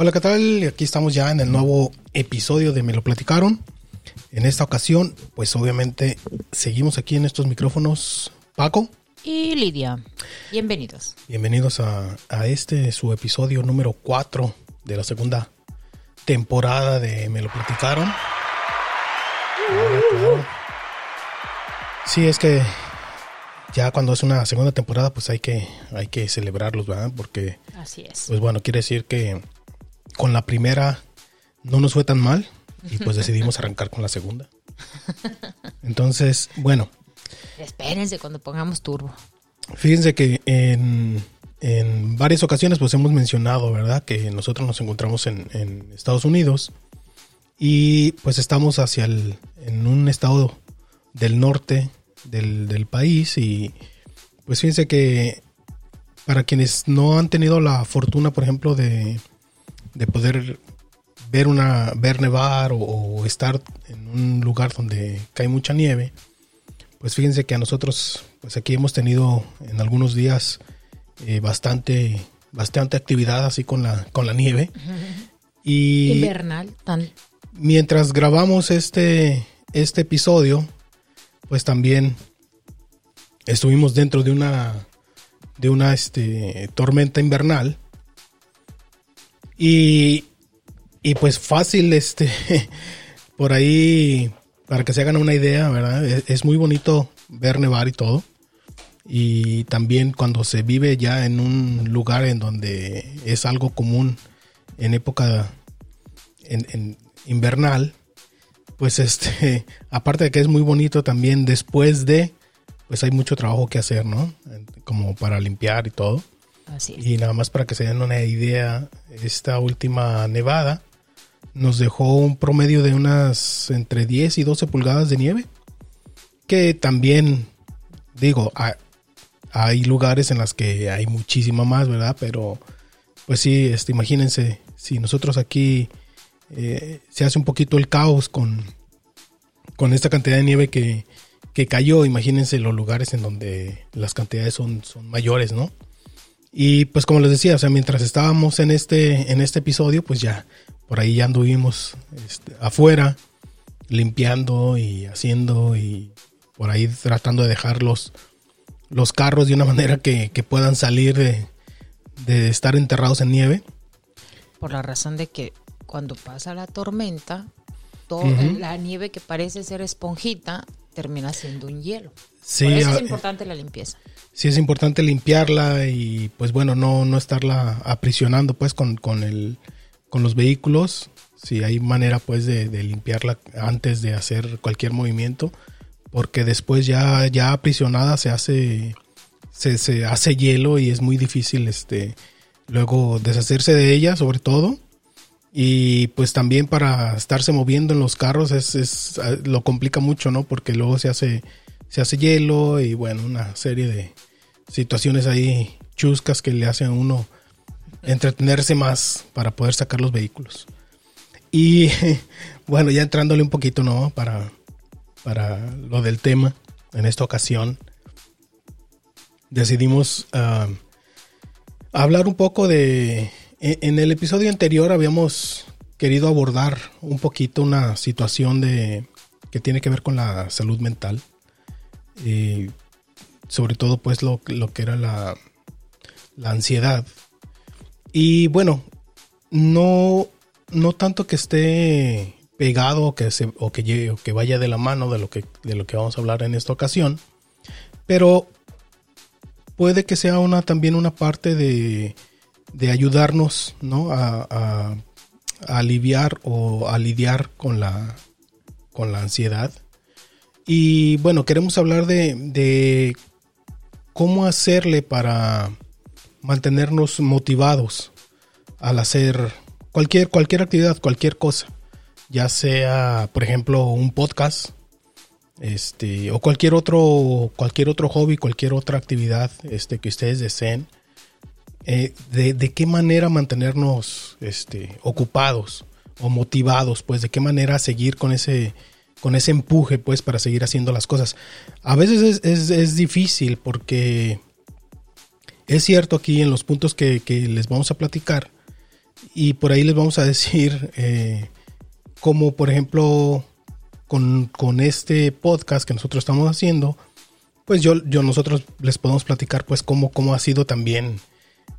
Hola, ¿qué tal? Aquí estamos ya en el nuevo episodio de Me lo platicaron. En esta ocasión, pues obviamente seguimos aquí en estos micrófonos. Paco. Y Lidia. Bienvenidos. Bienvenidos a, este, su episodio número 4 de la segunda temporada de Me lo platicaron. Sí, es que ya cuando es una segunda temporada, pues hay que, hay que celebrarlos, ¿verdad? Porque. Así es. Pues bueno, quiere decir que con la primera no nos fue tan mal y pues decidimos arrancar con la segunda. Entonces, bueno. Espérense cuando pongamos turbo. Fíjense que en, en varias ocasiones pues hemos mencionado, ¿verdad? Que nosotros nos encontramos en, en Estados Unidos y pues estamos hacia el, en un estado del norte del, país y pues fíjense que para quienes no han tenido la fortuna, por ejemplo, de, de poder ver una ver nevar o, estar en un lugar donde cae mucha nieve, pues fíjense que a nosotros, pues aquí hemos tenido en algunos días eh, bastante bastante actividad así con la con la nieve. Y invernal tan. mientras grabamos este este episodio, pues también estuvimos dentro de una de una este, tormenta invernal y, y pues fácil este por ahí para que se hagan una idea verdad es, muy bonito ver nevar y todo y también cuando se vive ya en un lugar en donde es algo común en época invernal pues este, aparte de que es muy bonito también después de, pues hay mucho trabajo que hacer, ¿no? Como para limpiar y todo. Y nada más para que se den una idea, esta última nevada nos dejó un promedio de unas entre 10 y 12 pulgadas de nieve. Que también, digo, hay, lugares en las que hay muchísima más, ¿verdad? Pero, pues sí, este, imagínense, si nosotros aquí eh, se hace un poquito el caos con, con esta cantidad de nieve que, cayó. Imagínense los lugares en donde las cantidades son, son mayores, ¿no? Y pues como les decía, o sea, mientras estábamos en este, en este episodio, pues ya por ahí ya anduvimos este, afuera, limpiando y haciendo y por ahí tratando de dejar los, los carros de una manera que, puedan salir de, de, estar enterrados en nieve. Por la razón de que cuando pasa la tormenta, toda la nieve que parece ser esponjita termina siendo un hielo. Sí, Por eso es importante la limpieza. Sí, es importante limpiarla y pues bueno, no, no estarla aprisionando pues con, con, el, con los vehículos. Si hay manera pues de, limpiarla antes de hacer cualquier movimiento, porque después ya, ya aprisionada se hace, se, se hace hielo y es muy difícil este, luego deshacerse de ella sobre todo y pues también para estarse moviendo en los carros es, ah, lo complica mucho, ¿no? Porque luego se hace, se hace hielo y bueno, una serie de situaciones ahí chuscas que le hacen a uno entretenerse más para poder sacar los vehículos. Y bueno, ya entrándole un poquito, ¿no? Para, para lo del tema, en esta ocasión decidimos ah, hablar un poco de en el episodio anterior habíamos querido abordar un poquito una situación de que tiene que ver con la salud mental. Sobre todo pues lo, que era la, la, ansiedad. Y bueno, no, no tanto que esté pegado o que, se, o que, que vaya de la mano de lo, que, de lo que vamos a hablar en esta ocasión, pero puede que sea una, también una parte de de ayudarnos ¿no? a, aliviar o a lidiar con la, con la ansiedad. Y bueno, queremos hablar de cómo hacerle para mantenernos motivados al hacer cualquier, cualquier actividad, cualquier cosa. Ya sea, por ejemplo, un podcast, este, o cualquier otro, cualquier otro hobby, cualquier otra actividad este, que ustedes deseen. Eh, de, qué manera mantenernos este, ocupados o motivados, pues de qué manera seguir con ese, con ese empuje, pues para seguir haciendo las cosas. A veces es, difícil porque es cierto aquí en los puntos que, les vamos a platicar, y por ahí les vamos a decir eh, cómo, por ejemplo, con, este podcast que nosotros estamos haciendo, pues yo, nosotros les podemos platicar pues cómo, cómo ha sido también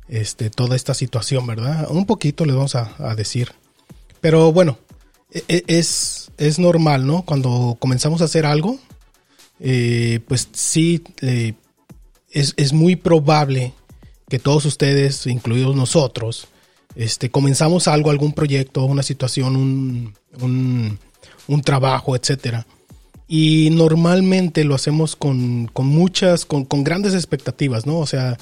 este, toda esta situación, ¿verdad? Un poquito les vamos a, decir. Pero bueno, es, es normal, ¿no? Cuando comenzamos a hacer algo, eh, pues sí, es, es, muy probable que todos ustedes, incluidos nosotros, este, comenzamos algo, algún proyecto, una situación, un, un, un trabajo, etcétera. Y normalmente lo hacemos con, con muchas, con, con, grandes expectativas, ¿no? O sea,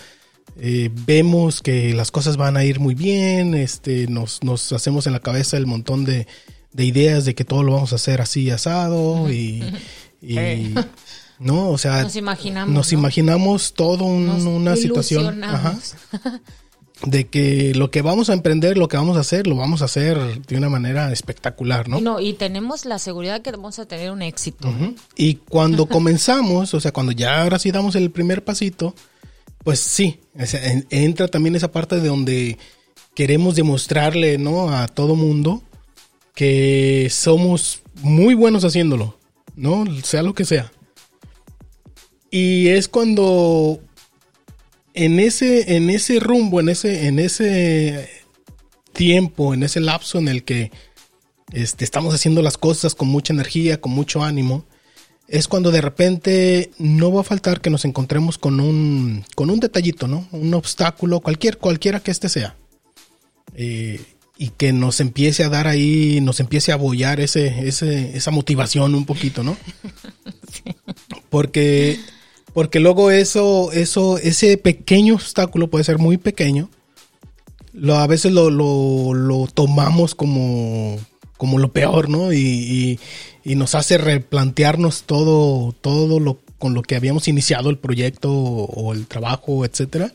eh, vemos que las cosas van a ir muy bien, este, nos, nos hacemos en la cabeza el montón de, de, ideas de que todo lo vamos a hacer así asado y, y no, o sea, nos imaginamos, nos ¿no? imaginamos todo un, Nos una situación ajá, de que lo que vamos a emprender, lo que vamos a hacer, lo vamos a hacer de una manera espectacular, ¿no? No, y tenemos la seguridad que vamos a tener un éxito. Y cuando comenzamos, o sea, cuando ya ahora sí damos el primer pasito, pues sí, entra también esa parte de donde queremos demostrarle, ¿no? A todo mundo que somos muy buenos haciéndolo, ¿no? Sea lo que sea. Y es cuando en ese, en ese rumbo, en ese, en ese tiempo, en ese lapso en el que este, estamos haciendo las cosas con mucha energía, con mucho ánimo, es cuando de repente no va a faltar que nos encontremos con un, con un detallito, ¿no? Un obstáculo, cualquier, cualquiera que este sea. Eh, y que nos empiece a dar ahí, nos empiece a abollar ese, ese, esa motivación un poquito, ¿no? Porque, porque luego eso, eso, ese pequeño obstáculo puede ser muy pequeño. Lo, a veces lo, lo, lo tomamos como, como lo peor, ¿no? Y, y, y nos hace replantearnos todo, todo lo con lo que habíamos iniciado el proyecto o, o el trabajo, etcétera.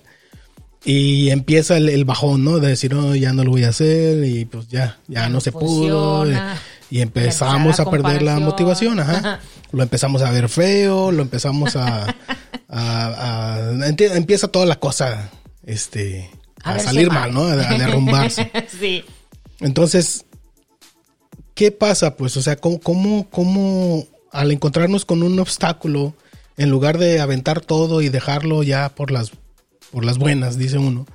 Y empieza el, el bajón, ¿no? De decir, no, ya no lo voy a hacer y pues ya, ya no se pudo. funciona. Y empezamos a perder la motivación, ajá. Lo empezamos a ver feo, lo empezamos a... a- a- empieza toda la cosa, este... A salir mal. ¿no? A derrumbarse. sí. Entonces, ¿qué pasa? Pues, o sea, ¿cómo, cómo, cómo al encontrarnos con un obstáculo, en lugar de aventar todo y dejarlo ya por las, por las buenas, dice uno,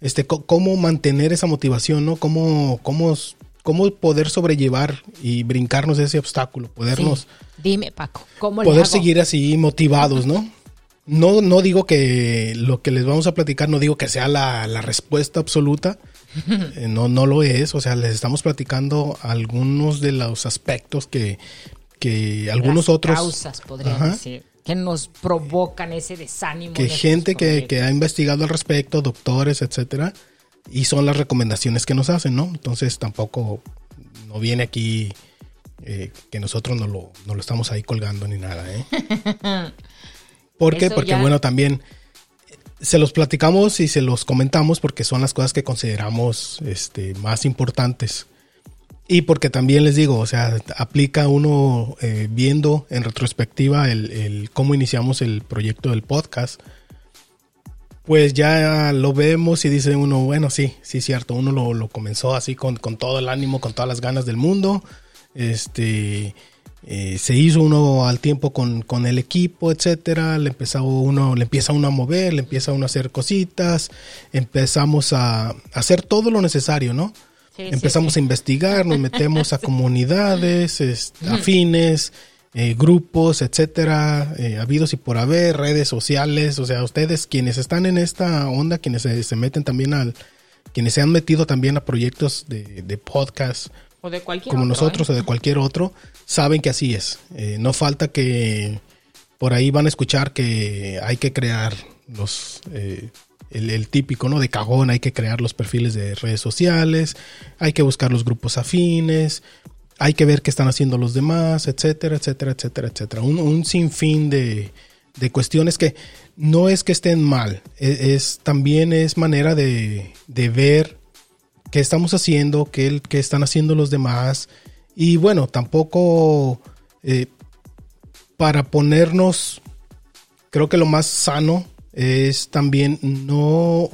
este, cómo mantener esa motivación, ¿no? Cómo, cómo, cómo poder sobrellevar y brincarnos ese obstáculo, podernos, Sí. Dime, Paco, ¿cómo le poder hago? seguir así motivados, ¿no? No, no digo que lo que les vamos a platicar, no digo que sea la, la respuesta absoluta, eh, no, no lo es, o sea, les estamos platicando algunos de los aspectos que, que algunos Las otros... causas, Ajá. decir, que nos provocan ese desánimo. que gente que, que ha investigado al respecto, doctores, etcétera, y son las recomendaciones que nos hacen, ¿no? Entonces tampoco no viene aquí eh, que nosotros no lo, no lo estamos ahí colgando ni nada, ¿eh? ¿Por qué? Eso Porque ya- bueno, también eh, se los platicamos y se los comentamos porque son las cosas que consideramos este, más importantes. Y porque también les digo, o sea, aplica uno eh, viendo en retrospectiva el, cómo iniciamos el proyecto del podcast. Pues ya lo vemos y dice uno, bueno, sí, sí, cierto, uno lo, comenzó así con, con todo el ánimo, con todas las ganas del mundo. Este, eh, se hizo uno al tiempo con, con el equipo, etcétera. Le uno, le empieza uno a mover, le empieza uno a hacer cositas. Empezamos a hacer todo lo necesario, ¿no? Sí, Empezamos sí. a investigar, nos metemos a comunidades, es- afines, eh, grupos, etcétera, eh, habidos y por haber, redes sociales, o sea, ustedes quienes están en esta onda, quienes se, se meten también al, quienes se han metido también a proyectos de, de podcast, O de cualquier como otro, nosotros ¿eh? o de cualquier otro, saben que así es. Eh, no falta que por ahí van a escuchar que hay que crear los eh, el, típico, ¿no? De cajón, hay que crear los perfiles de redes sociales, hay que buscar los grupos afines, hay que ver qué están haciendo los demás, etcétera, etcétera, etcétera, etcétera. Un, un sinfín de, de cuestiones que no es que estén mal, e- es, también es manera de, de ver qué estamos haciendo, qué, qué están haciendo los demás. Y bueno, tampoco eh, para ponernos, creo que lo más sano es también no,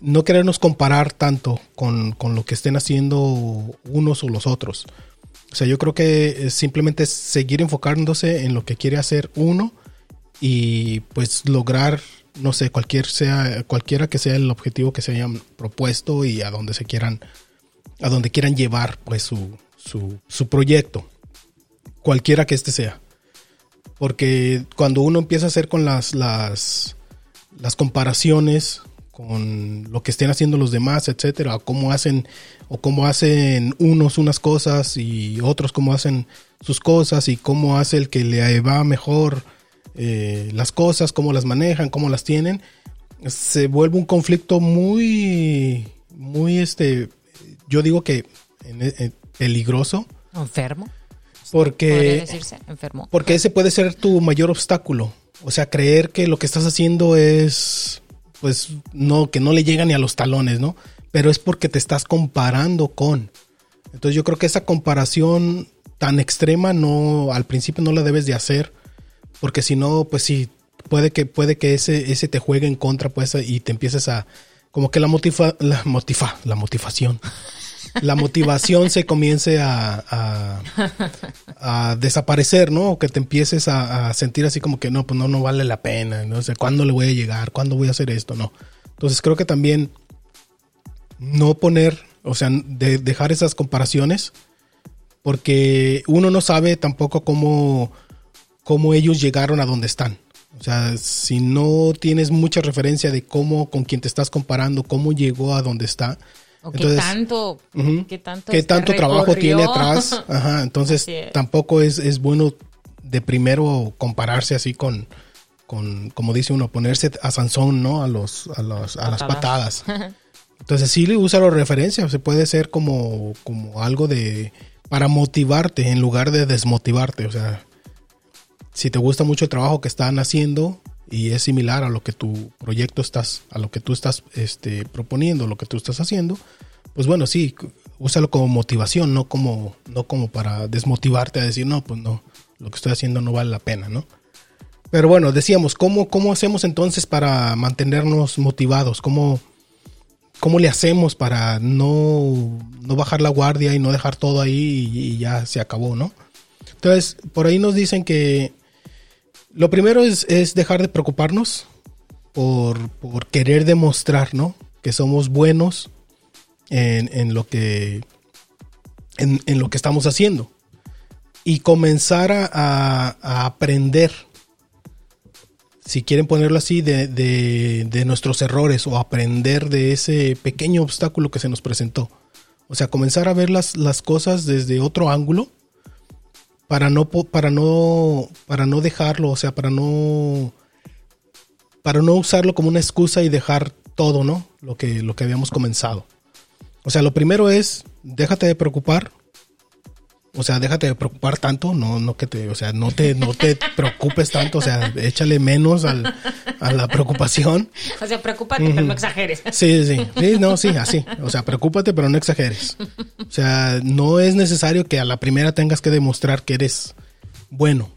no querernos comparar tanto con, con, lo que estén haciendo unos o los otros. O sea, yo creo que simplemente seguir enfocándose en lo que quiere hacer uno y pues lograr, no sé, cualquier sea, cualquiera que sea el objetivo que se hayan propuesto y a donde se quieran, a donde quieran llevar pues su, su, su proyecto, cualquiera que este sea. Porque cuando uno empieza a hacer con las, las, las comparaciones con lo que estén haciendo los demás, etcétera, o cómo hacen o cómo hacen unos unas cosas y otros cómo hacen sus cosas y cómo hace el que le va mejor eh, las cosas, cómo las manejan, cómo las tienen, se vuelve un conflicto muy, muy este, yo digo que peligroso. Enfermo. Porque, decirse? Enfermo. Porque ese puede ser tu mayor obstáculo. O sea, creer que lo que estás haciendo es pues no, que no le llega ni a los talones, ¿no? Pero es porque te estás comparando con. Entonces yo creo que esa comparación tan extrema no, al principio no la debes de hacer, porque si no, pues sí, puede que, puede que ese, ese te juegue en contra, pues, y te empieces a, como que la motiva, la motiva, la motivación la motivación se comience a, a, desaparecer, ¿no? O que te empieces a, sentir así como que no, pues no, no vale la pena, no sé, ¿cuándo le voy a llegar? ¿Cuándo voy a hacer esto? No. Entonces creo que también no poner, o sea, de dejar esas comparaciones, porque uno no sabe tampoco cómo, cómo ellos llegaron a donde están. O sea, si no tienes mucha referencia de cómo, con quién te estás comparando, cómo llegó a donde está, qué tanto, qué tanto, ¿qué tanto trabajo tiene atrás. Ajá, entonces tampoco es, es, bueno de primero compararse así con, con, como dice uno, ponerse a Sansón, ¿no? A, los, a, los, a las patadas. Entonces sí le usa la referencia, se puede ser como, como algo de, para motivarte en lugar de desmotivarte. O sea, si te gusta mucho el trabajo que están haciendo, y es similar a lo que tu proyecto estás, a lo que tú estás este, proponiendo, lo que tú estás haciendo, pues bueno, sí, úsalo como motivación, no como, no como para desmotivarte a decir, no, pues no, lo que estoy haciendo no vale la pena, ¿no? Pero bueno, decíamos, ¿cómo, cómo hacemos entonces para mantenernos motivados? ¿Cómo, cómo le hacemos para no, no bajar la guardia y no dejar todo ahí y ya se acabó, ¿no? Entonces, por ahí nos dicen que lo primero es, dejar de preocuparnos por, querer demostrar, ¿no? Que somos buenos en, lo que en, lo que estamos haciendo y comenzar a, aprender, si quieren ponerlo así, de, nuestros errores o aprender de ese pequeño obstáculo que se nos presentó. O sea, comenzar a ver las, las cosas desde otro ángulo para no para no para no dejarlo, o sea, para no para no usarlo como una excusa y dejar todo, ¿no? Lo que lo que habíamos comenzado. O sea, lo primero es déjate de preocupar, o sea, déjate de preocupar tanto, no, no que te, o sea, no te, no te preocupes tanto, o sea, échale menos al, a la preocupación. O sea, preocúpate, pero no exageres. Sí, sí, sí, no, sí, así. O sea, preocúpate, pero no exageres. O sea, no es necesario que a la primera tengas que demostrar que eres bueno,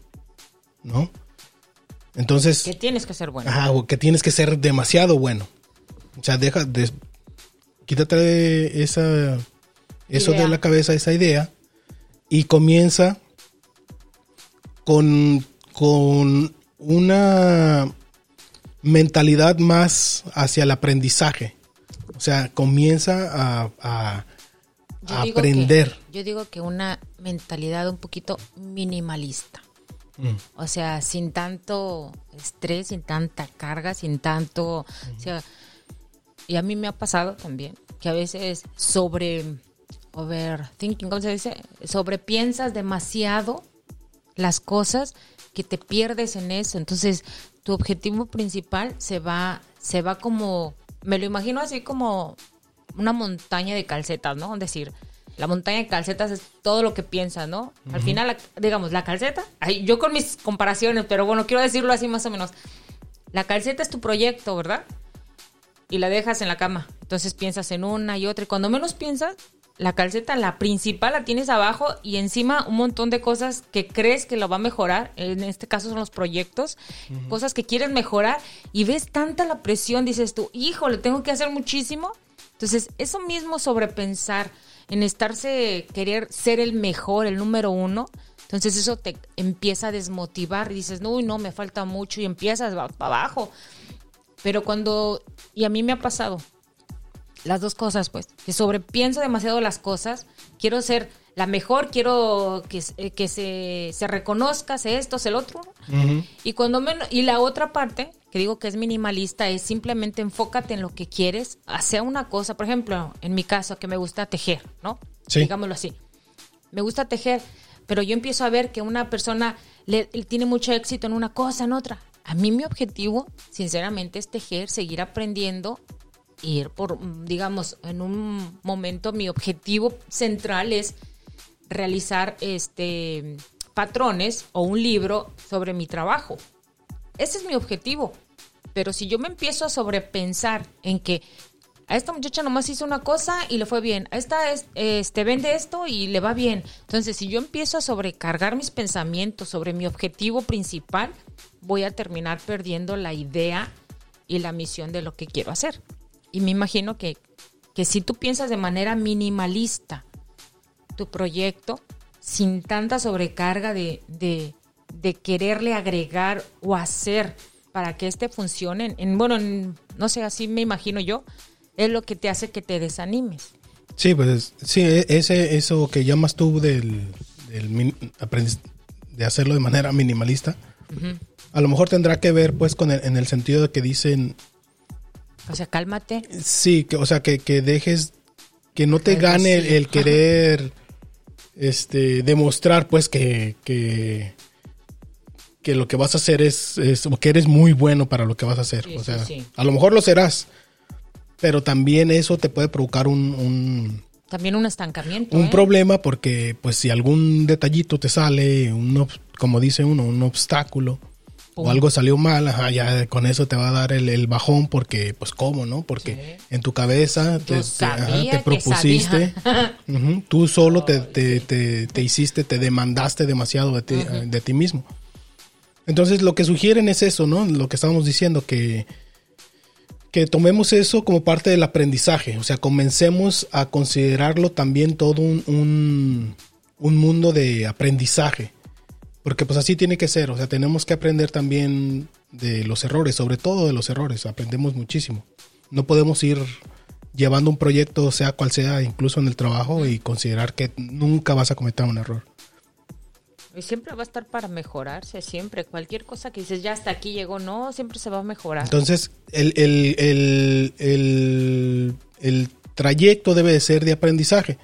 ¿no? Entonces. Que tienes que ser bueno. Ajá, o que tienes que ser demasiado bueno. O sea, deja, de, quítate esa, eso de la cabeza, esa idea y comienza con, con una mentalidad más hacia el aprendizaje. O sea, comienza a, aprender. yo digo que una mentalidad un poquito minimalista. Mm. O sea, sin tanto estrés, sin tanta carga, sin tanto... O sea, y a mí me ha pasado también que a veces sobre overthinking, ¿cómo se dice? Sobrepiensas demasiado las cosas que te pierdes en eso. Entonces, tu objetivo principal se va, se va como, me lo imagino así como una montaña de calcetas, ¿no? Es decir, la montaña de calcetas es todo lo que piensas, ¿no? Al final, digamos, la calceta, yo con mis comparaciones, pero bueno, quiero decirlo así más o menos. La calceta es tu proyecto, ¿verdad? Y la dejas en la cama. Entonces piensas en una y otra. Y cuando menos piensas, la calceta, la principal la tienes abajo y encima un montón de cosas que crees que lo va a mejorar. En este caso son los proyectos, cosas que quieres mejorar y ves tanta la presión, dices tú, híjole, tengo que hacer muchísimo. Entonces, eso mismo sobrepensar en estarse, querer ser el mejor, el número uno, entonces eso te empieza a desmotivar y dices, no, no, me falta mucho y empiezas para abajo. Pero cuando, y a mí me ha pasado, las dos cosas, pues, que sobrepienso demasiado las cosas, quiero ser la mejor, quiero que, eh, que se, se, reconozca, sé esto, sé el otro. Y cuando menos, y la otra parte, que digo que es minimalista, es simplemente enfócate en lo que quieres, hacer una cosa, por ejemplo, en mi caso, que me gusta tejer, ¿no? Sí. Digámoslo así. Me gusta tejer, pero yo empiezo a ver que una persona le, tiene mucho éxito en una cosa, en otra. A mí mi objetivo, sinceramente, es tejer, seguir aprendiendo ir por, digamos, en un momento mi objetivo central es realizar este patrones o un libro sobre mi trabajo. Ese es mi objetivo. Pero si yo me empiezo a sobrepensar en que a esta muchacha nomás hizo una cosa y le fue bien, a esta este, vende esto y le va bien. Entonces, si yo empiezo a sobrecargar mis pensamientos sobre mi objetivo principal, voy a terminar perdiendo la idea y la misión de lo que quiero hacer. Y me imagino que, que si tú piensas de manera minimalista tu proyecto, sin tanta sobrecarga de, de, quererle agregar o hacer para que este funcione, en, bueno, no sé, así me imagino yo, es lo que te hace que te desanimes. Sí, pues sí, e, ese, eso que llamas tú del, del de hacerlo de manera minimalista, a lo mejor tendrá que ver pues con el, en el sentido de que dicen o sea, cálmate. Sí, que, o sea, que, dejes, que no te gane el, querer este, demostrar, pues, que, que, lo que vas a hacer es, es, que eres muy bueno para lo que vas a hacer. o sea, a lo mejor lo serás, pero también eso te puede provocar un, también un estancamiento. Un ¿eh? problema porque, pues, si algún detallito te sale, un, como dice uno, un obstáculo, o algo salió mal, ajá, ya con eso te va a dar el, bajón porque, pues, ¿cómo, no? Porque en tu cabeza te, te, propusiste, tú solo te, te, hiciste, te demandaste demasiado de ti, de ti mismo. Entonces, lo que sugieren es eso, ¿no? Lo que estábamos diciendo, que, que tomemos eso como parte del aprendizaje, o sea, comencemos a considerarlo también todo un, un, un mundo de aprendizaje porque pues así tiene que ser, o sea, tenemos que aprender también de los errores, sobre todo de los errores, aprendemos muchísimo. No podemos ir llevando un proyecto, sea cual sea, incluso en el trabajo, y considerar que nunca vas a cometer un error. Y siempre va a estar para mejorarse, siempre. Cualquier cosa que dices, ya hasta aquí llegó, no, siempre se va a mejorar. Entonces, el, el, el, el trayecto debe de ser de aprendizaje.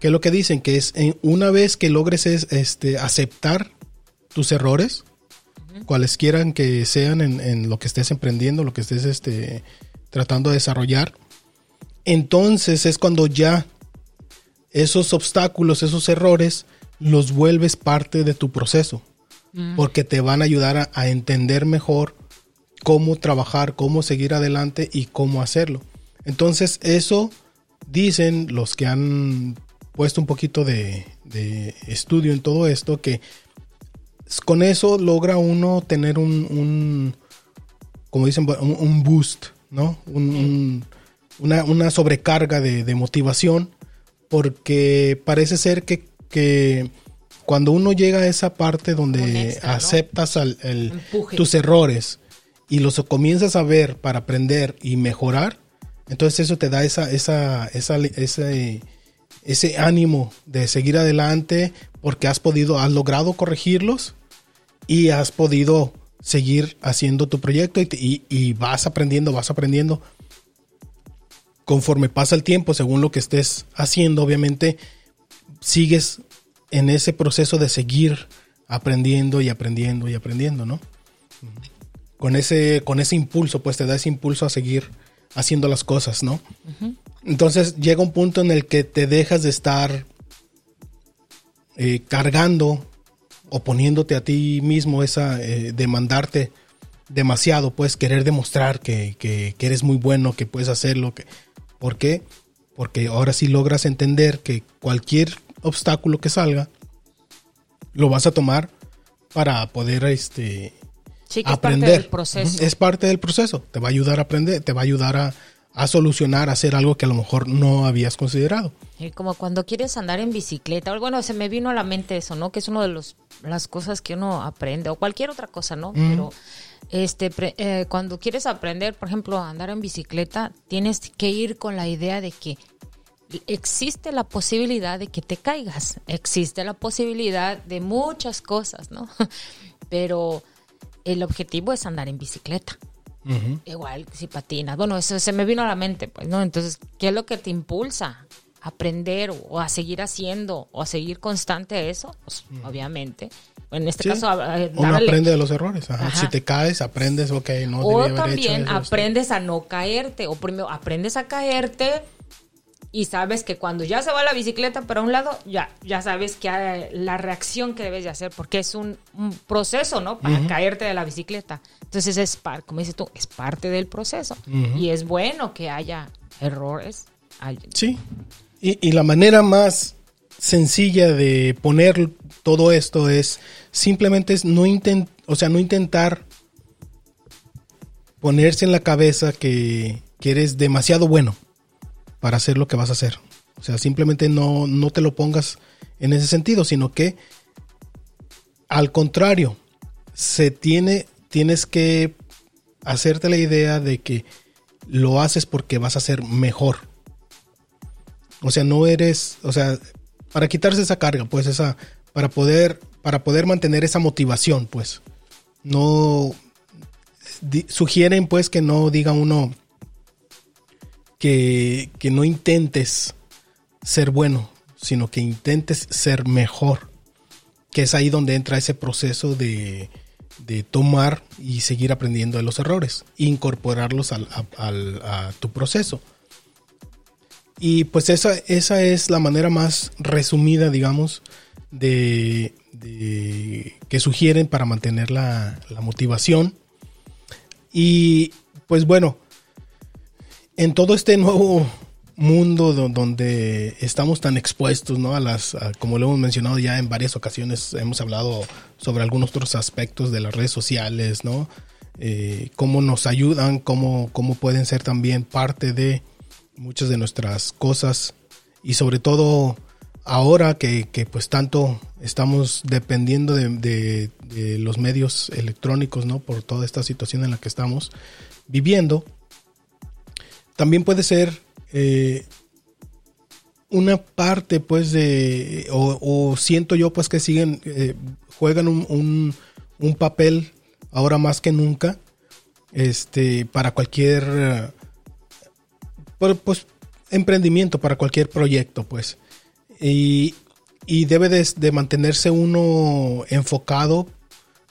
Que es lo que dicen, que es una vez que logres este, aceptar tus errores, cuales quieran que sean en, lo que estés emprendiendo, lo que estés este, tratando de desarrollar. Entonces es cuando ya esos obstáculos, esos errores, los vuelves parte de tu proceso, mm. porque te van a ayudar a, entender mejor cómo trabajar, cómo seguir adelante y cómo hacerlo. Entonces eso dicen los que han puesto un poquito de, de estudio en todo esto, que con eso logra uno tener un, como dicen, un, boost, ¿no? una, sobrecarga de, motivación, porque parece ser que, cuando uno llega a esa parte donde aceptas tus errores y los comienzas a ver para aprender y mejorar, entonces eso te da esa, esa, esa, ese, ese ánimo de seguir adelante porque has podido, has logrado corregirlos y has podido seguir haciendo tu proyecto y, vas aprendiendo, vas aprendiendo. Conforme pasa el tiempo, según lo que estés haciendo, obviamente sigues en ese proceso de seguir aprendiendo y aprendiendo y aprendiendo, ¿no? Con ese, con ese impulso, pues te da ese impulso a seguir haciendo las cosas, ¿no? Entonces llega un punto en el que te dejas de estar eh, cargando o poniéndote a ti mismo esa, eh, demandarte demasiado, puedes querer demostrar que, eres muy bueno, que puedes hacerlo. Que, ¿Por qué? porque ahora sí logras entender que cualquier obstáculo que salga, lo vas a tomar para poder este, Sí, que aprender. es parte del proceso. Es parte del proceso. Te va a ayudar a aprender, te va a ayudar a, a solucionar, a hacer algo que a lo mejor no habías considerado. Y como cuando quieres andar en bicicleta, bueno, se me vino a la mente eso, ¿no? Que es una de los, las cosas que uno aprende, o cualquier otra cosa, ¿no? Pero este, pre- eh, cuando quieres aprender, por ejemplo, a andar en bicicleta, tienes que ir con la idea de que existe la posibilidad de que te caigas, existe la posibilidad de muchas cosas, ¿no? Pero el objetivo es andar en bicicleta. Igual si patinas. Bueno, eso se me vino a la mente, pues, ¿no? Entonces, ¿qué es lo que te impulsa? a aprender o, a seguir haciendo o a seguir constante a eso? Pues, obviamente. En este Sí. caso, a- a- Uno aprende de los errores. ajá. Ajá. Si te caes, aprendes, ok, no o debí haber hecho también eso, esto. aprendes a no caerte. O primero aprendes a caerte y sabes que cuando ya se va la bicicleta para un lado, ya, ya sabes que hay la reacción que debes de hacer, porque es un, un proceso, ¿no? Para caerte de la bicicleta. Entonces es par, como dices tú, es parte del proceso. Y es bueno que haya errores. hay- Sí. Y, y la manera más sencilla de poner todo esto es simplemente es no intent, o sea, no intentar ponerse en la cabeza que, que eres demasiado bueno para hacer lo que vas a hacer. O sea, simplemente no, no te lo pongas en ese sentido, sino que al contrario, se tiene, tienes que hacerte la idea de que lo haces porque vas a ser mejor. O sea, no eres, o sea, para quitarse esa carga, pues esa, para poder, para poder mantener esa motivación, pues, no, sugieren pues que no diga uno que, que no intentes ser bueno, sino que intentes ser mejor, que es ahí donde entra ese proceso de, de tomar y seguir aprendiendo de los errores, incorporarlos al- a- tu proceso. Y pues esa, esa es la manera más resumida, digamos, de, de- que sugieren para mantener la, la motivación. Y pues bueno, en todo este nuevo mundo do- donde estamos tan expuestos, ¿no? A las, como lo hemos mencionado ya en varias ocasiones, hemos hablado sobre algunos otros aspectos de las redes sociales, ¿no? Eh, cómo nos ayudan, cómo, cómo pueden ser también parte de muchas de nuestras cosas y sobre todo ahora que, que, pues tanto estamos dependiendo de, de- de los medios electrónicos, ¿no? Por toda esta situación en la que estamos viviendo, también puede ser eh, una parte pues de o, siento yo pues que siguen eh, juegan un, un- papel ahora más que nunca este para cualquier eh, pues emprendimiento para cualquier proyecto pues. Y, y debe de, de mantenerse uno enfocado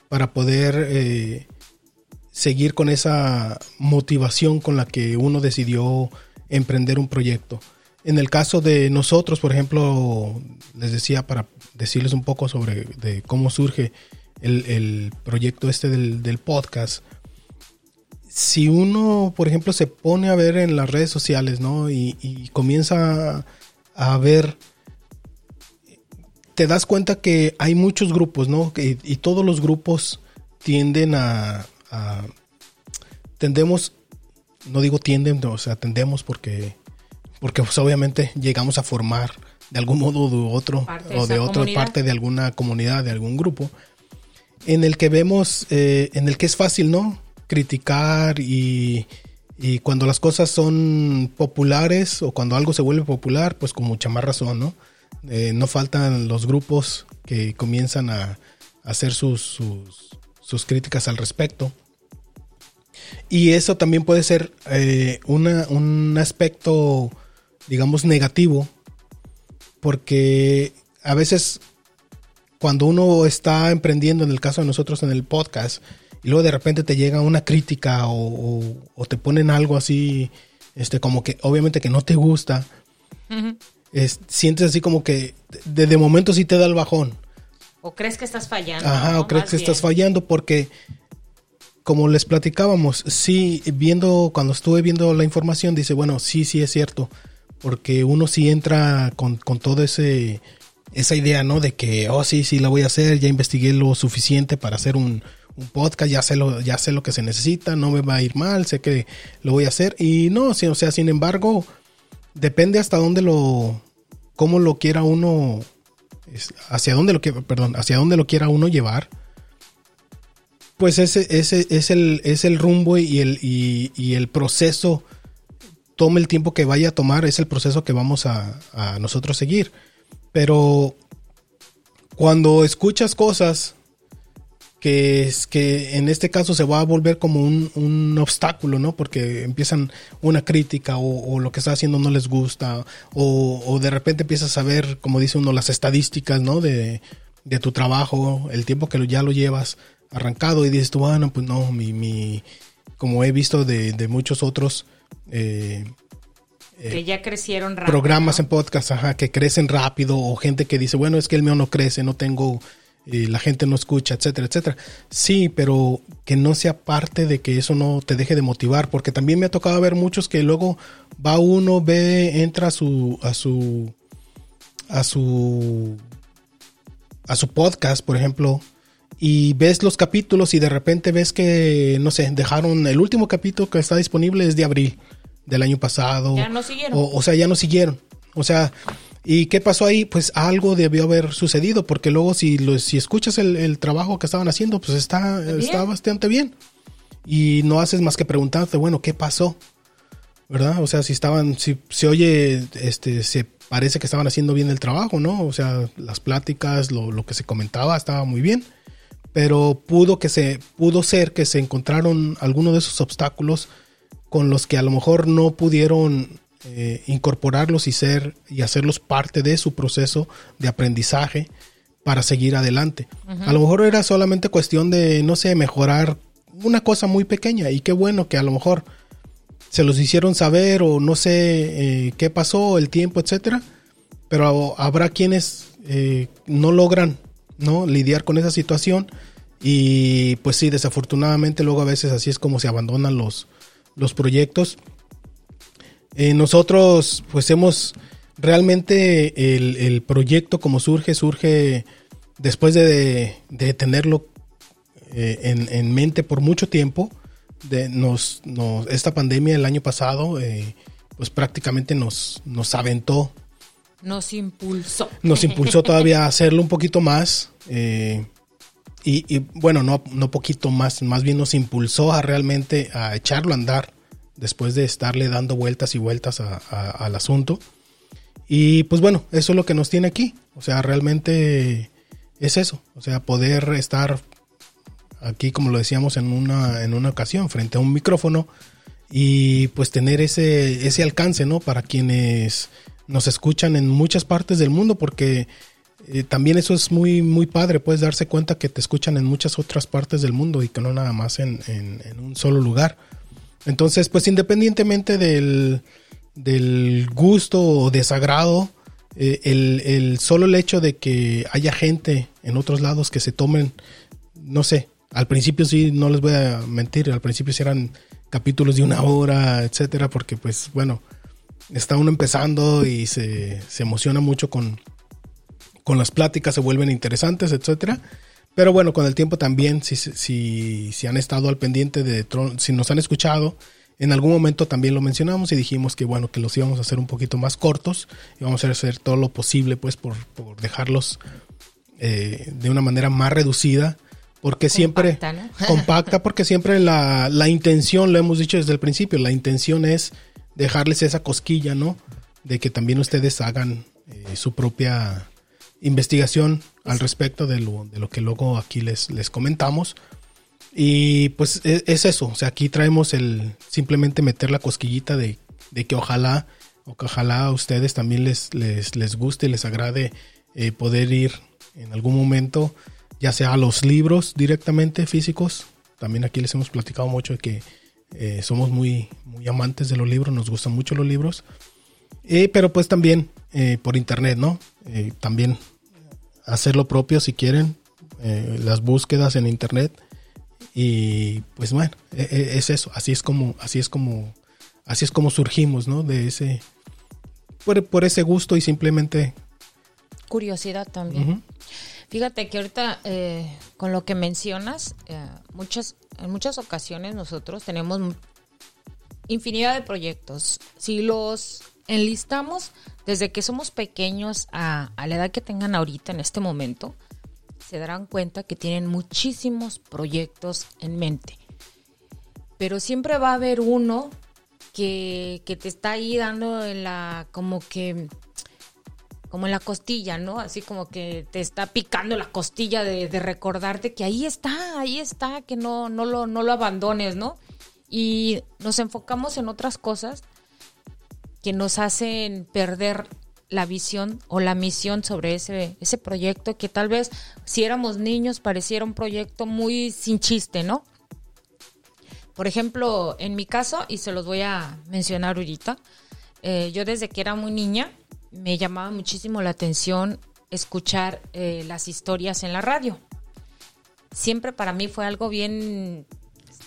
para poder eh, seguir con esa motivación con la que uno decidió emprender un proyecto. En el caso de nosotros, por ejemplo, les decía para decirles un poco sobre de cómo surge el, el proyecto este del, del podcast. Si uno, por ejemplo, se pone a ver en las redes sociales, ¿no? Y, comienza a, ver, te das cuenta que hay muchos grupos, ¿no? Y todos los grupos tienden a, a- tendemos, no digo tienden, no, o sea, tendemos porque, porque pues, obviamente llegamos a formar de algún modo u otro, Parte o de otra comunidad. parte de alguna comunidad, de algún grupo, en el que vemos, eh, en el que es fácil, ¿no? Criticar y, y cuando las cosas son populares o cuando algo se vuelve popular, pues con mucha más razón, ¿no? Eh, no faltan los grupos que comienzan a, a hacer sus, sus, sus críticas al respecto. Y eso también puede ser eh, una- un aspecto, digamos, negativo, porque a veces cuando uno está emprendiendo, en el caso de nosotros en el podcast, y luego de repente te llega una crítica o, o- o te ponen algo así, este, como que obviamente que no te gusta, es- sientes así como que de, de momento sí te da el bajón. O crees que estás fallando. Ajá, ¿no? o crees Más que estás fallando porque, como les platicábamos, sí, viendo, cuando estuve viendo la información, dice, bueno, sí, sí es cierto. porque uno sí entra con, con todo ese esa idea, ¿no? De que, oh, sí, sí, la voy a hacer, ya investigué lo suficiente para hacer un, un podcast, ya sé, lo, ya sé lo que se necesita, no me va a ir mal, sé que lo voy a hacer. Y no, sí, o sea, sin embargo, depende hasta dónde lo, cómo lo quiera uno, hacia dónde lo perdón, hacia dónde lo quiera uno llevar. Pues ese, ese es, el, es el rumbo y el, y, el proceso, tome el tiempo que vaya a tomar, es el proceso que vamos a, a nosotros seguir. Pero cuando escuchas cosas que, es, que en este caso se va a volver como un, obstáculo, ¿no? Porque empiezan una crítica o, lo que está haciendo no les gusta o, de repente empiezas a ver, como dice uno, las estadísticas, ¿no? De, tu trabajo, el tiempo que ya lo llevas arrancado y dices tú, bueno, pues no, mi, mi como he visto de, muchos otros... Eh, que ya crecieron rápido. Programas en podcast, ajá, que crecen rápido o gente que dice, bueno, es que el mío no crece, no tengo y la gente no escucha, etcétera, etcétera. Sí, pero que no sea parte de que eso no te deje de motivar, porque también me ha tocado ver muchos que luego va uno, ve, entra a su a su a su a su podcast, por ejemplo, y ves los capítulos y de repente ves que no sé, dejaron el último capítulo que está disponible es de abril del año pasado. Ya no siguieron. O, o sea, ya no siguieron. O sea, ¿Y qué pasó ahí? Pues algo debió haber sucedido, porque luego si, lo, si escuchas el, trabajo que estaban haciendo, pues está, está bastante bien. Y no haces más que preguntarte, bueno, ¿qué pasó? ¿Verdad? O sea, si estaban, si se oye, este, se parece que estaban haciendo bien el trabajo, ¿no? O sea, las pláticas, lo, lo que se comentaba estaba muy bien. Pero pudo que se, pudo ser que se encontraron algunos de esos obstáculos con los que a lo mejor no pudieron eh, incorporarlos y ser y hacerlos parte de su proceso de aprendizaje para seguir adelante. A lo mejor era solamente cuestión de, no sé, mejorar una cosa muy pequeña y qué bueno que a lo mejor se los hicieron saber o no sé eh, qué pasó, el tiempo, etcétera. Pero habrá quienes eh, no logran no lidiar con esa situación y pues sí, desafortunadamente luego a veces así es como se abandonan los, los proyectos eh, nosotros pues hemos realmente el, proyecto como surge, surge después de, tenerlo eh, en, mente por mucho tiempo. De, nos, esta pandemia el año pasado eh, pues prácticamente nos, nos aventó. Nos impulsó. Nos impulsó todavía a hacerlo un poquito más. y, y, bueno, no, no poquito más, más bien nos impulsó a realmente a echarlo a andar después de estarle dando vueltas y vueltas al asunto. Y pues bueno, eso es lo que nos tiene aquí. O sea, realmente es eso. O sea, poder estar aquí, como lo decíamos en una, en una ocasión, frente a un micrófono y pues tener ese, ese alcance, ¿no? Para quienes nos escuchan en muchas partes del mundo, porque eh, también eso es muy, muy padre, puedes darse cuenta que te escuchan en muchas otras partes del mundo y que no nada más en, en un solo lugar. Entonces, pues independientemente del, gusto o desagrado, eh, el, solo el hecho de que haya gente en otros lados que se tomen, no sé, al principio sí, no les voy a mentir, al principio sí eran capítulos de una hora, etcétera, porque pues bueno, está uno empezando y se, se emociona mucho con, con las pláticas, se vuelven interesantes, etcétera. Pero bueno, con el tiempo también, si, si, si han estado al pendiente de si nos han escuchado, en algún momento también lo mencionamos y dijimos que bueno, que los íbamos a hacer un poquito más cortos y vamos a hacer todo lo posible pues por, dejarlos eh, de una manera más reducida. Porque siempre compacta, porque siempre la, la, intención, lo hemos dicho desde el principio, la intención es dejarles esa cosquilla, ¿no? De que también ustedes hagan eh, su propia investigación al respecto de lo, de lo que luego aquí les, les comentamos. Y pues e, es, eso, o sea, aquí traemos el simplemente meter la cosquillita de, que ojalá, o que ojalá a ustedes también les, les, les guste y les agrade eh, poder ir en algún momento, ya sea a los libros directamente físicos. También aquí les hemos platicado mucho de que eh, somos muy, muy amantes de los libros, nos gustan mucho los libros. Eh, pero pues también por internet, ¿no? también hacer lo propio si quieren, eh, las búsquedas en internet y pues bueno, e, e, es eso, así es como, así es como, así es como surgimos, ¿no? De ese, por, ese gusto y simplemente... Curiosidad también. Fíjate que ahorita eh, con lo que mencionas, eh, muchas, en muchas ocasiones nosotros tenemos infinidad de proyectos. Si los enlistamos desde que somos pequeños a, la edad que tengan ahorita en este momento, se darán cuenta que tienen muchísimos proyectos en mente. Pero siempre va a haber uno que, te está ahí dando en la, como que, como en la costilla, ¿no? Así como que te está picando la costilla de, recordarte que ahí está, ahí está, que no, no, lo, no lo abandones, ¿no? Y nos enfocamos en otras cosas que nos hacen perder la visión o la misión sobre ese, ese proyecto que tal vez si éramos niños pareciera un proyecto muy sin chiste, ¿no? Por ejemplo, en mi caso, y se los voy a mencionar ahorita, eh, yo desde que era muy niña me llamaba muchísimo la atención escuchar eh, las historias en la radio. Siempre para mí fue algo bien,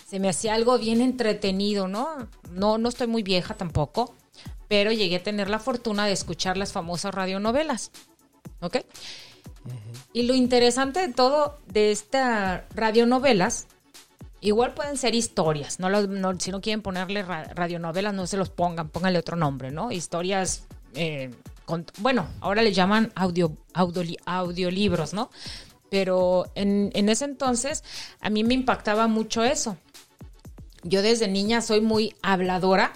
se me hacía algo bien entretenido, ¿no? No, no estoy muy vieja tampoco, pero llegué a tener la fortuna de escuchar las famosas radionovelas, ¿ok? Y lo interesante de todo de estas radionovelas Igual pueden ser historias, no, si no quieren ponerle radionovelas, no se los pongan, pónganle otro nombre, ¿no? Historias, eh, bueno, ahora le llaman audio, audiolibros, ¿no? Pero en, ese entonces a mí me impactaba mucho eso. Yo desde niña soy muy habladora,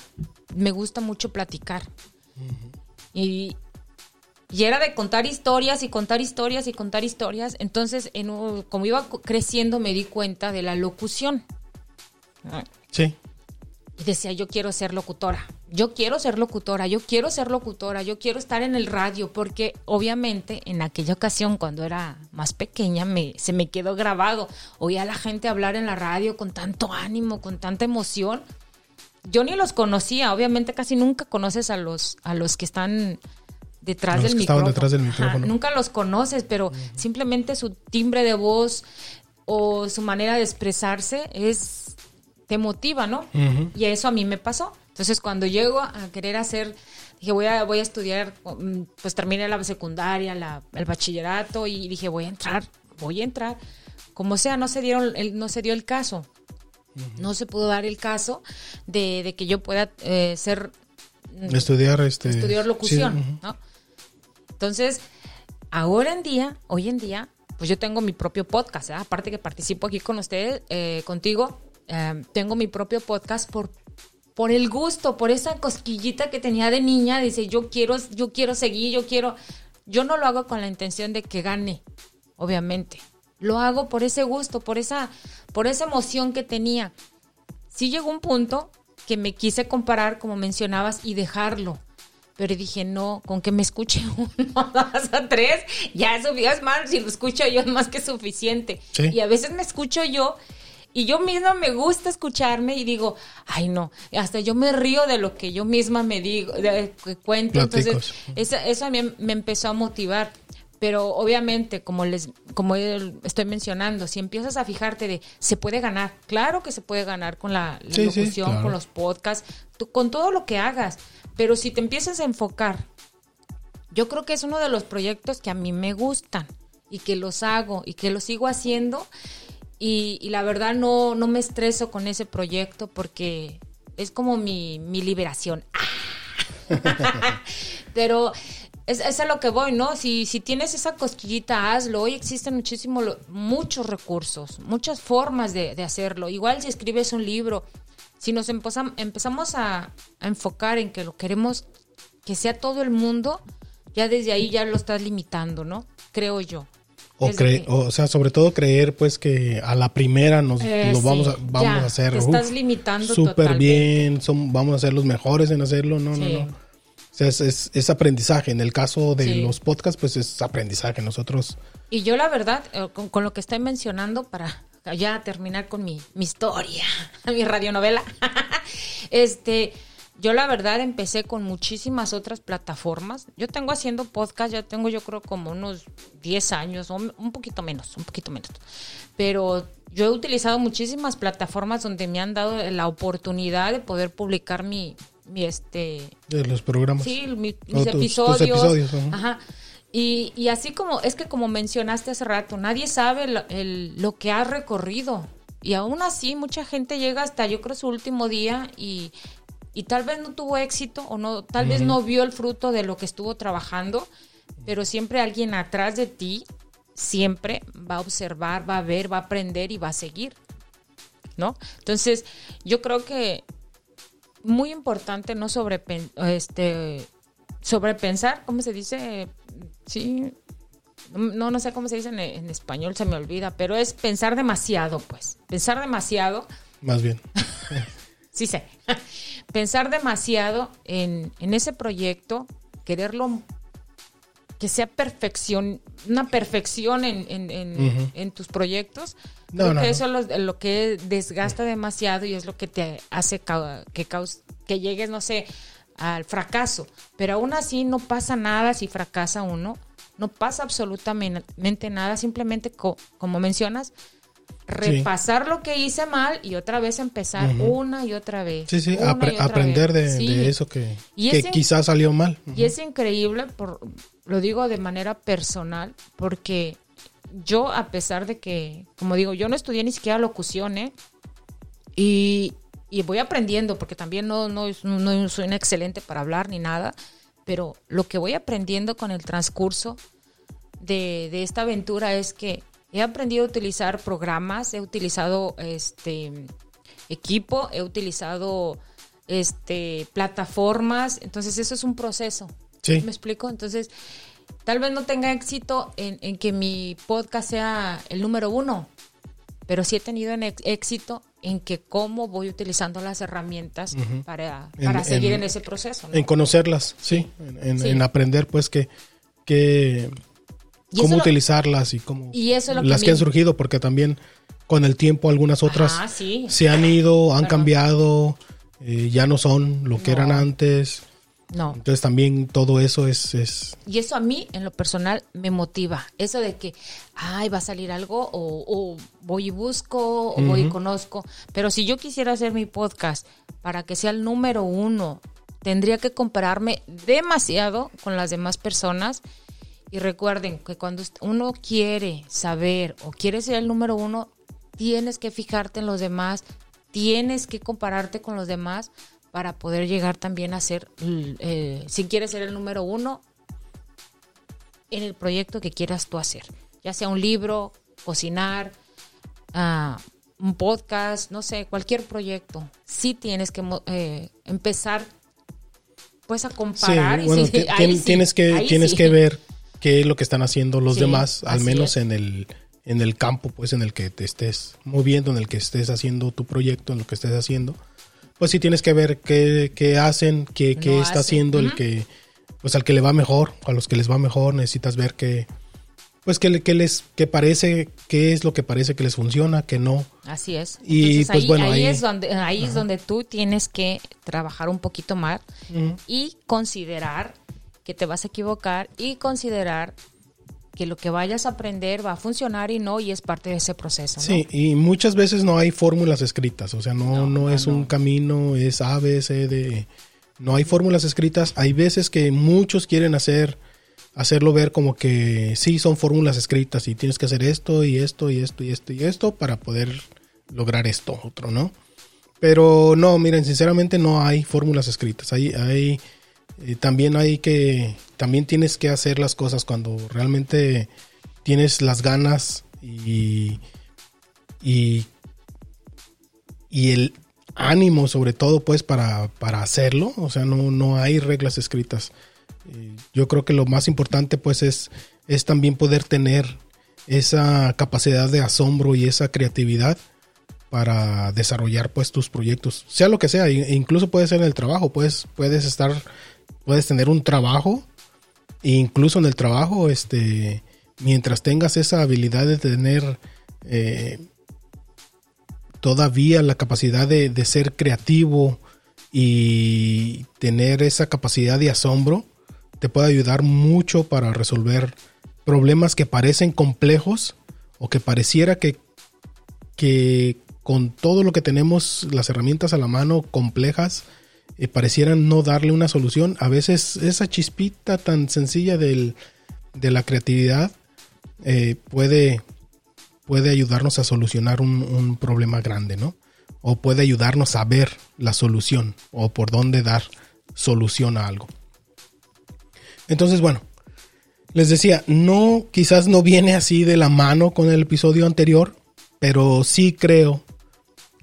me gusta mucho platicar. Y, y era de contar historias y contar historias y contar historias. Entonces, en, como iba creciendo, me di cuenta de la locución. Sí. Y decía, yo quiero ser locutora. Yo quiero ser locutora, yo quiero ser locutora, yo quiero estar en el radio, porque obviamente en aquella ocasión, cuando era más pequeña, me, se me quedó grabado. Oía a la gente hablar en la radio con tanto ánimo, con tanta emoción. Yo ni los conocía, obviamente casi nunca conoces a los, a los que están detrás, del, micrófono. nunca los conoces, pero simplemente su timbre de voz o su manera de expresarse es te motiva, ¿no? Y eso a mí me pasó. Entonces, cuando llego a querer hacer, dije, voy a, voy a estudiar, mm, pues terminé la secundaria, la, el bachillerato y dije, voy a entrar, voy a entrar. Como sea, no se, dieron, no se dio el caso. No se pudo dar el caso de, que yo pueda eh, ser... Mm, estudiar, este, estudiar locución, ¿no? Entonces, ahora en día, hoy en día, pues yo tengo mi propio podcast, ¿eh? aparte que participo aquí con ustedes, eh, contigo, eh, tengo mi propio podcast por por el gusto, por esa cosquillita que tenía de niña, dice, yo quiero, yo quiero seguir, yo quiero, yo no lo hago con la intención de que gane, obviamente. Lo hago por ese gusto, por esa, por esa emoción que tenía. Sí llegó un punto que me quise comparar, como mencionabas, y dejarlo. Pero dije, no, con que me escuche uno, dos o tres, ya eso es más, si lo escucho yo es más que suficiente. Y a veces me escucho yo y yo misma me gusta escucharme y digo, ay no, hasta yo me río de lo que yo misma me digo, de, que cuento. Entonces, eso, eso a mí me empezó a motivar. Pero obviamente, como les, como estoy mencionando, si empiezas a fijarte de se puede ganar, claro que se puede ganar con la, locución, con los podcasts, con todo lo que hagas. Pero si te empiezas a enfocar, yo creo que es uno de los proyectos que a mí me gustan y que los hago y que los sigo haciendo. Y, la verdad no, no me estreso con ese proyecto porque es como mi, liberación. Pero es, es, a lo que voy, ¿no? Si, si tienes esa cosquillita, hazlo. Hoy existen muchísimos, muchos recursos, muchas formas de, de, hacerlo. Igual si escribes un libro, si nos empezamos a, enfocar en que lo queremos que sea todo el mundo, ya desde ahí ya lo estás limitando, ¿no? Creo yo. O, o sea, sobre todo creer pues que a la primera nos eh, lo vamos a, vamos a hacer. Te estás limitando súper bien, son, vamos a ser los mejores en hacerlo. No, no, no. Sea, es, es, aprendizaje. En el caso de los podcasts, pues es aprendizaje. Nosotros. Y yo, la verdad, eh, con lo que estoy mencionando, para ya terminar con mi, mi historia, mi radionovela. este, yo la verdad empecé con muchísimas otras plataformas. Yo tengo haciendo podcast, ya tengo yo creo como unos 10 años, o un poquito menos, un poquito menos. Pero yo he utilizado muchísimas plataformas donde me han dado la oportunidad de poder publicar mi, mi este... De los programas. Sí, mis episodios. Ajá. Y, y, así como, es que como mencionaste hace rato, nadie sabe lo, lo que ha recorrido. Y aún así, mucha gente llega hasta, yo creo, su último día y, y tal vez no tuvo éxito o no, tal vez no vio el fruto de lo que estuvo trabajando, pero siempre alguien atrás de ti siempre va a observar, va a ver, va a aprender y va a seguir. ¿No? Entonces, yo creo que muy importante no sobre este sobrepensar, ¿cómo se dice? Sí, no, no sé cómo se dice en, español, se me olvida, pero es pensar demasiado, pues. Pensar demasiado. Más bien. sí sé. pensar demasiado en, ese proyecto, quererlo que sea perfección, una perfección en, tus proyectos. No, eso es lo, que desgasta demasiado y es lo que te hace que, que llegues, no sé, al fracaso. Pero aún así no pasa nada si fracasa uno no pasa absolutamente nada, simplemente como mencionas, repasar lo que hice mal y otra vez empezar una y otra vez. Sí, sí, aprender De, eso que, quizás salió mal. Y es increíble, por, lo digo de manera personal, porque yo a pesar de que, como digo, yo no estudié ni siquiera locución, ¿eh? Y, voy aprendiendo, porque también no, no, no soy una excelente para hablar ni nada, pero lo que voy aprendiendo con el transcurso de, esta aventura es que he aprendido a utilizar programas, he utilizado este equipo, he utilizado este plataformas, entonces eso es un proceso. ¿Me explico? Entonces, tal vez no tenga éxito en, que mi podcast sea el número uno, pero sí he tenido éxito en que cómo voy utilizando las herramientas para, para seguir en, ese proceso. En conocerlas, sí, En, aprender pues que, que cómo utilizarlas y cómo las que, han surgido, porque también con el tiempo algunas otras se han ido, han cambiado, eh, ya no son lo que eran antes. No. Entonces también todo eso es, es, Y eso a mí, en lo personal, me motiva. Eso de que, ay, va a salir algo, o, voy y busco, o voy y conozco. Pero si yo quisiera hacer mi podcast para que sea el número uno, tendría que compararme demasiado con las demás personas. Y recuerden que cuando uno quiere saber o quiere ser el número uno, tienes que fijarte en los demás, tienes que compararte con los demás para poder llegar también a ser, eh, si quieres ser el número uno, en el proyecto que quieras tú hacer, ya sea un libro, cocinar, ah, un podcast, no sé, cualquier proyecto, sí tienes que eh, empezar pues a comparar. tienes que, tienes que ver qué es lo que están haciendo los demás, al menos en el, en el campo pues en el que te estés moviendo, en el que estés haciendo tu proyecto, en lo que estés haciendo pues sí tienes que ver qué, qué hacen, qué, qué está haciendo el que, pues al que le va mejor, a los que les va mejor, necesitas ver qué, pues qué, les, qué parece, qué es lo que parece que les funciona, que no. Así es. Y pues ahí, bueno, ahí, es donde, ahí es donde tú tienes que trabajar un poquito más y considerar que te vas a equivocar y considerar que lo que vayas a aprender va a funcionar y no, y es parte de ese proceso. Sí, y muchas veces no hay fórmulas escritas, o sea, no, no, es un camino, es A, B, C, D. No hay fórmulas escritas. Hay veces que muchos quieren hacer, hacerlo ver como que sí son fórmulas escritas y tienes que hacer esto y esto y esto y esto y esto para poder lograr esto otro, ¿no? Pero no, miren, sinceramente no hay fórmulas escritas. Hay, hay también hay que, también tienes que hacer las cosas cuando realmente tienes las ganas y, y, el ánimo sobre todo pues para, para hacerlo, o sea, no, no hay reglas escritas. Eh, yo creo que lo más importante pues es, es también poder tener esa capacidad de asombro y esa creatividad para desarrollar pues tus proyectos, sea lo que sea, e incluso puede ser en el trabajo, pues puedes estar puedes tener un trabajo, e incluso en el trabajo, este, mientras tengas esa habilidad de tener eh, todavía la capacidad de, ser creativo y tener esa capacidad de asombro, te puede ayudar mucho para resolver problemas que parecen complejos o que pareciera que, que con todo lo que tenemos, las herramientas a la mano complejas, eh, parecieran no darle una solución. A veces esa chispita tan sencilla del, de la creatividad eh, puede, puede ayudarnos a solucionar un, un, problema grande, ¿no? O puede ayudarnos a ver la solución o por dónde dar solución a algo. Entonces, bueno, les decía, no, quizás no viene así de la mano con el episodio anterior, pero sí creo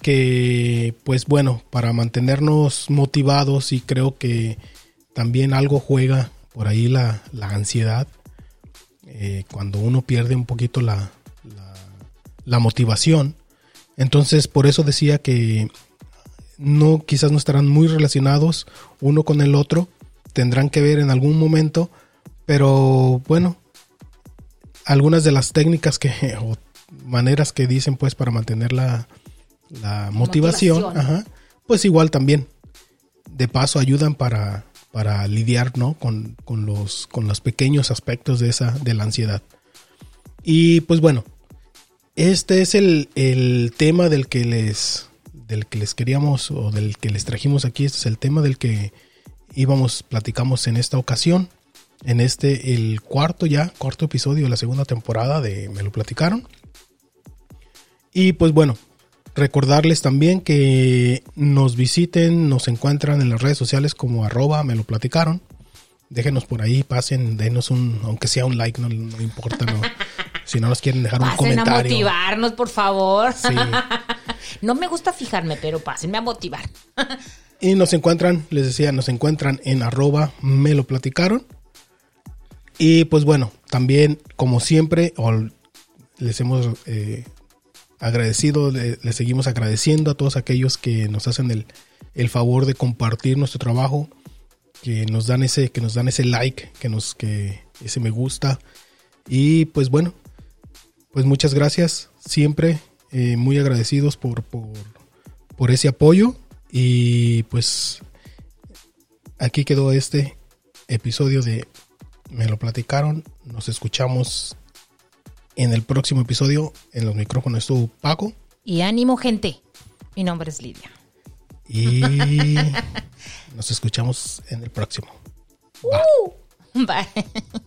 que, pues bueno, para mantenernos motivados y creo que también algo juega por ahí la, ansiedad. Eh, cuando uno pierde un poquito la, la, motivación. Entonces, por eso decía que no, quizás no estarán muy relacionados uno con el otro. Tendrán que ver en algún momento. Pero bueno, algunas de las técnicas que, o maneras que dicen pues para mantener la, la motivación, pues igual también de paso ayudan para, para lidiar ¿no? con, los, con los pequeños aspectos de, esa, de la ansiedad. Y pues bueno, este es el, el, tema del que les del que les queríamos o del que les trajimos aquí. Este es el tema del que íbamos, platicamos en esta ocasión. En este, el cuarto ya, cuarto episodio de la segunda temporada de Me lo platicaron. Y pues bueno, Recordarles también que nos visiten, nos encuentran en las redes sociales como arroba me lo platicaron. Déjenos por ahí, pasen, denos un, aunque sea un like, no, importa, no. Si no nos quieren dejar un comentario. a motivarnos, por favor. no me gusta fijarme, pero pásenme a motivar. y nos encuentran, les decía, nos encuentran en arroba me lo platicaron. Y pues bueno, también, como siempre, les hemos eh, agradecido, le, seguimos agradeciendo a todos aquellos que nos hacen el, el, favor de compartir nuestro trabajo, que nos dan ese, que nos dan ese like, que nos, que ese me gusta. Y pues bueno, pues muchas gracias, siempre eh, muy agradecidos por, por, por ese apoyo. Y pues aquí quedó este episodio de Me lo platicaron. Nos escuchamos en el próximo episodio. En los micrófonos estuvo Paco. Y ánimo, gente. Mi nombre es Lidia. Y nos escuchamos en el próximo. Uh, bye.